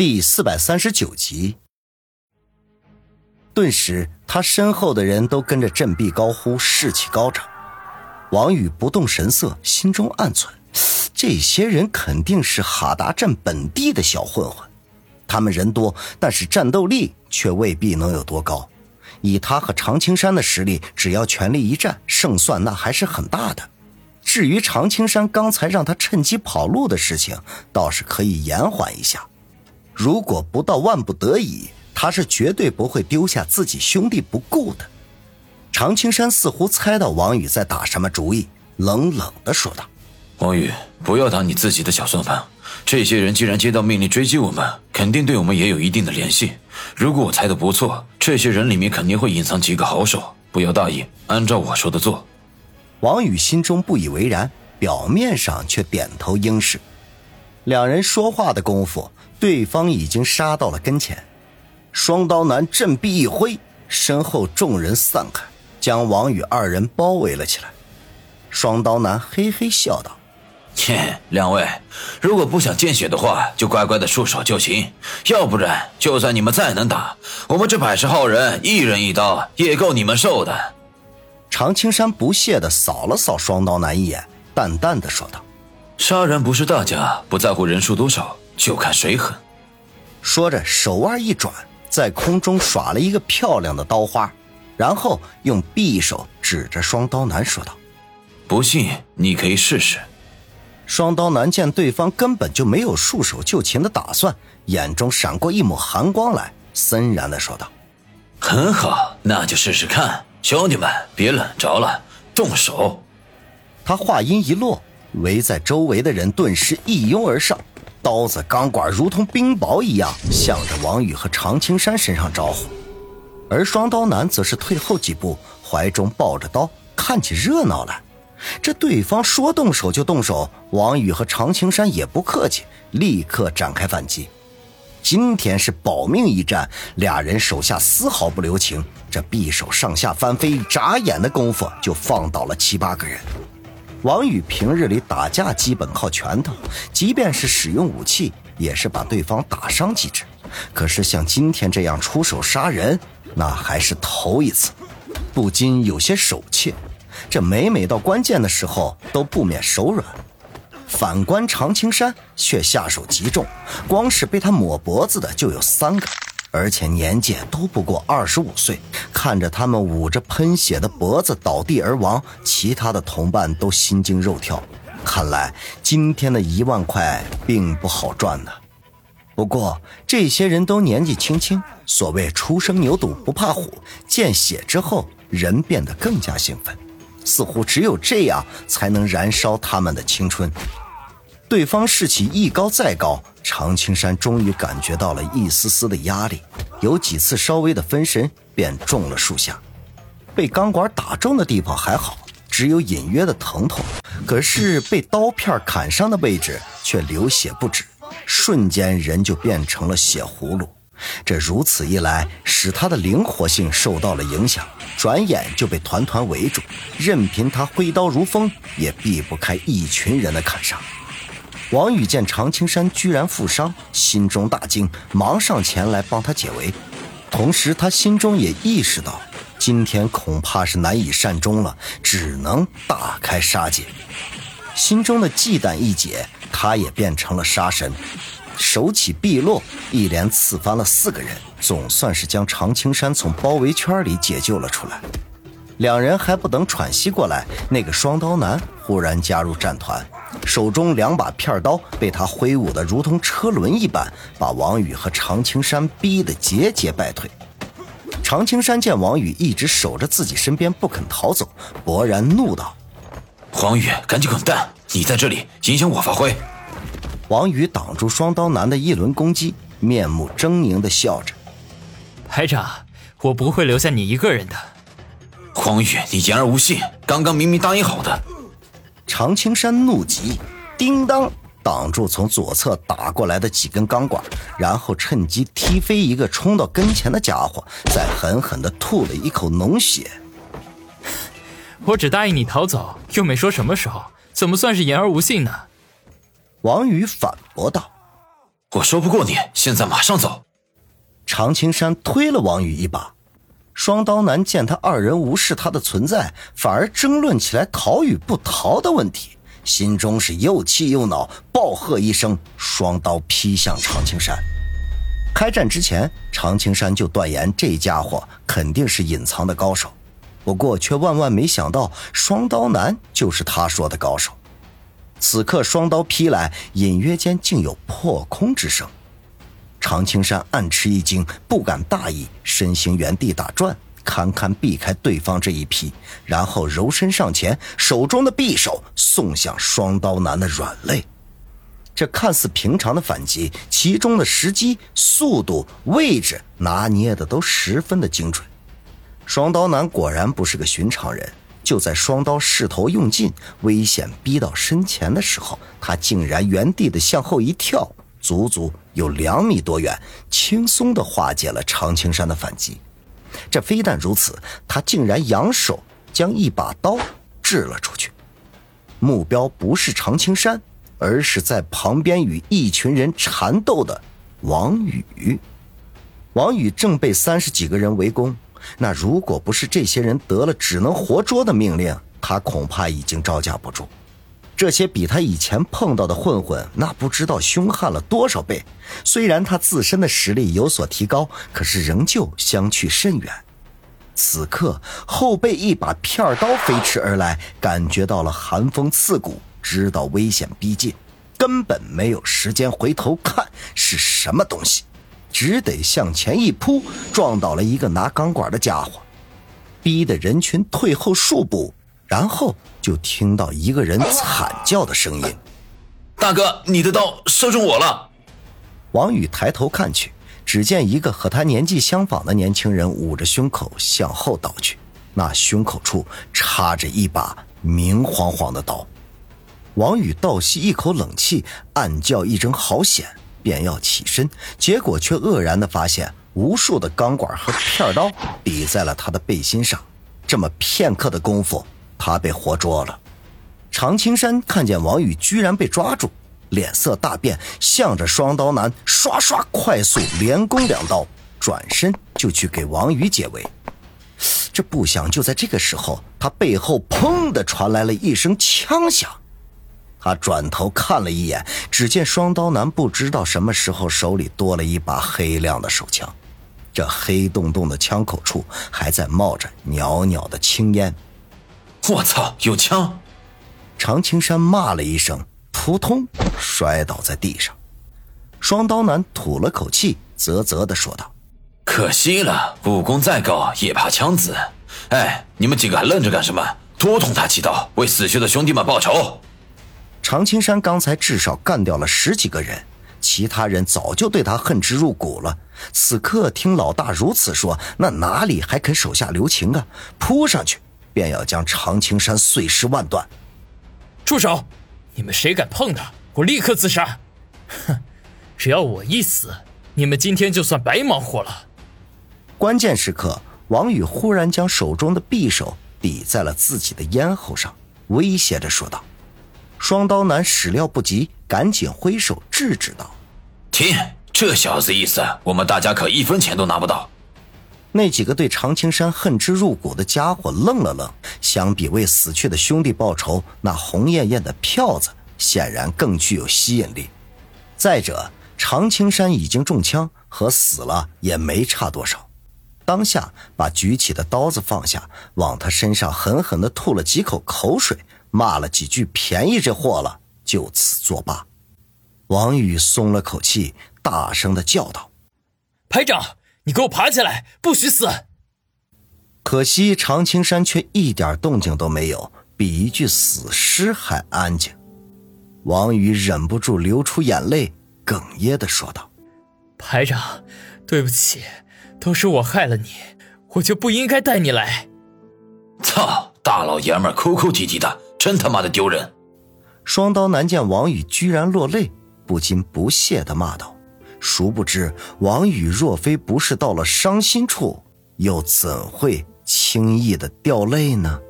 第四百三十九集。顿时，他身后的人都跟着振臂高呼，士气高涨。王宇不动神色，心中暗忖：这些人肯定是哈达镇本地的小混混。他们人多，但是战斗力却未必能有多高。以他和常青山的实力，只要全力一战，胜算那还是很大的。至于常青山刚才让他趁机跑路的事情，倒是可以延缓一下。如果不到万不得已，他是绝对不会丢下自己兄弟不顾的。常青山似乎猜到王宇在打什么主意，冷冷的说道：“王宇，不要打你自己的小算盘。这些人既然接到命令追击我们，肯定对我们也有一定的联系。如果我猜的不错，这些人里面肯定会隐藏几个好手。不要大意，按照我说的做。”王宇心中不以为然，表面上却点头应是。两人说话的功夫。对方已经杀到了跟前，双刀男振臂一挥，身后众人散开，将王宇二人包围了起来。双刀男嘿嘿笑道：“切，两位，如果不想见血的话，就乖乖的束手就擒；要不然，就算你们再能打，我们这百十号人一人一刀也够你们受的。”常青山不屑的扫了扫双刀男一眼，淡淡的说道：“杀人不是大家，不在乎人数多少。”就看谁狠。说着，手腕一转，在空中耍了一个漂亮的刀花，然后用匕首指着双刀男说道：“不信，你可以试试。”双刀男见对方根本就没有束手就擒的打算，眼中闪过一抹寒光来，森然的说道：“很好，那就试试看，兄弟们，别冷着了，动手。”他话音一落，围在周围的人顿时一拥而上。刀子、钢管如同冰雹一样，向着王宇和常青山身上招呼，而双刀男则是退后几步，怀中抱着刀，看起热闹来。这对方说动手就动手，王宇和常青山也不客气，立刻展开反击。今天是保命一战，俩人手下丝毫不留情，这匕首上下翻飞，眨眼的功夫就放倒了七八个人。王宇平日里打架基本靠拳头，即便是使用武器，也是把对方打伤几只。可是像今天这样出手杀人，那还是头一次，不禁有些手怯。这每每到关键的时候，都不免手软。反观常青山，却下手极重，光是被他抹脖子的就有三个。而且年纪都不过二十五岁，看着他们捂着喷血的脖子倒地而亡，其他的同伴都心惊肉跳。看来今天的一万块并不好赚呢。不过这些人都年纪轻轻，所谓初生牛犊不怕虎，见血之后人变得更加兴奋，似乎只有这样才能燃烧他们的青春。对方士气一高再高，常青山终于感觉到了一丝丝的压力，有几次稍微的分神，便中了数下。被钢管打中的地方还好，只有隐约的疼痛；可是被刀片砍伤的位置却流血不止，瞬间人就变成了血葫芦。这如此一来，使他的灵活性受到了影响，转眼就被团团围住，任凭他挥刀如风，也避不开一群人的砍杀。王宇见常青山居然负伤，心中大惊，忙上前来帮他解围。同时，他心中也意识到，今天恐怕是难以善终了，只能大开杀戒。心中的忌惮一解，他也变成了杀神，手起臂落，一连刺翻了四个人，总算是将常青山从包围圈里解救了出来。两人还不等喘息过来，那个双刀男忽然加入战团。手中两把片刀被他挥舞的如同车轮一般，把王宇和常青山逼得节节败退。常青山见王宇一直守着自己身边不肯逃走，勃然怒道：“王宇，赶紧滚蛋！你在这里影响我发挥。”王宇挡住双刀男的一轮攻击，面目狰狞地笑着：“排长，我不会留下你一个人的。”黄宇，你言而无信！刚刚明明答应好的。常青山怒极，叮当挡住从左侧打过来的几根钢管，然后趁机踢飞一个冲到跟前的家伙，再狠狠地吐了一口浓血。我只答应你逃走，又没说什么时候，怎么算是言而无信呢？王宇反驳道。我说不过你，现在马上走。常青山推了王宇一把，双刀男见他二人无视他的存在，反而争论起来逃与不逃的问题，心中是又气又恼，暴喝一声，双刀劈向常青山。开战之前，常青山就断言这家伙肯定是隐藏的高手，不过却万万没想到，双刀男就是他说的高手。此刻双刀劈来，隐约间竟有破空之声。常青山暗吃一惊，不敢大意，身形原地打转，堪堪避开对方这一劈，然后柔身上前，手中的匕首送向双刀男的软肋。这看似平常的反击，其中的时机、速度、位置拿捏的都十分的精准。双刀男果然不是个寻常人。就在双刀势头用尽、危险逼到身前的时候，他竟然原地的向后一跳，足足有两米多远，轻松的化解了常青山的反击。这非但如此，他竟然扬手将一把刀掷了出去，目标不是常青山。而是在旁边与一群人缠斗的王宇。王宇正被三十几个人围攻，那如果不是这些人得了只能活捉的命令，他恐怕已经招架不住。这些比他以前碰到的混混，那不知道凶悍了多少倍。虽然他自身的实力有所提高，可是仍旧相去甚远。此刻后背一把片刀飞驰而来，感觉到了寒风刺骨。知道危险逼近，根本没有时间回头看是什么东西，只得向前一扑，撞倒了一个拿钢管的家伙，逼得人群退后数步，然后就听到一个人惨叫的声音：“大哥，你的刀射中我了！”王宇抬头看去，只见一个和他年纪相仿的年轻人捂着胸口向后倒去，那胸口处插着一把明晃晃的刀。王宇倒吸一口冷气，暗叫一声“好险”，便要起身，结果却愕然地发现无数的钢管和片刀抵在了他的背心上。这么片刻的功夫，他被活捉了。常青山看见王宇居然被抓住，脸色大变，向着双刀男刷刷快速连攻两刀，转身就去给王宇解围。这不想就在这个时候，他背后砰的传来了一声枪响。他转头看了一眼，只见双刀男不知道什么时候手里多了一把黑亮的手枪，这黑洞洞的枪口处还在冒着袅袅的青烟。我操，有枪！常青山骂了一声，扑通摔倒在地上。双刀男吐了口气，啧啧的说道：“可惜了，武功再高也怕枪子。哎，你们几个还愣着干什么？多捅他几刀，为死去的兄弟们报仇！”常青山刚才至少干掉了十几个人，其他人早就对他恨之入骨了。此刻听老大如此说，那哪里还肯手下留情啊？扑上去便要将常青山碎尸万段。住手！你们谁敢碰他，我立刻自杀！哼，只要我一死，你们今天就算白忙活了。关键时刻，王宇忽然将手中的匕首抵在了自己的咽喉上，威胁着说道。双刀男始料不及，赶紧挥手制止道：“停！这小子意思，我们大家可一分钱都拿不到。”那几个对常青山恨之入骨的家伙愣了愣，相比为死去的兄弟报仇，那红艳艳的票子显然更具有吸引力。再者，常青山已经中枪，和死了也没差多少。当下把举起的刀子放下，往他身上狠狠地吐了几口口水。骂了几句，便宜这货了，就此作罢。王宇松了口气，大声的叫道：“排长，你给我爬起来，不许死！”可惜常青山却一点动静都没有，比一具死尸还安静。王宇忍不住流出眼泪，哽咽的说道：“排长，对不起，都是我害了你，我就不应该带你来。”操，大老爷们哭哭啼啼的。真他妈的丢人！双刀男见王宇居然落泪，不禁不屑的骂道：“殊不知，王宇若非不是到了伤心处，又怎会轻易的掉泪呢？”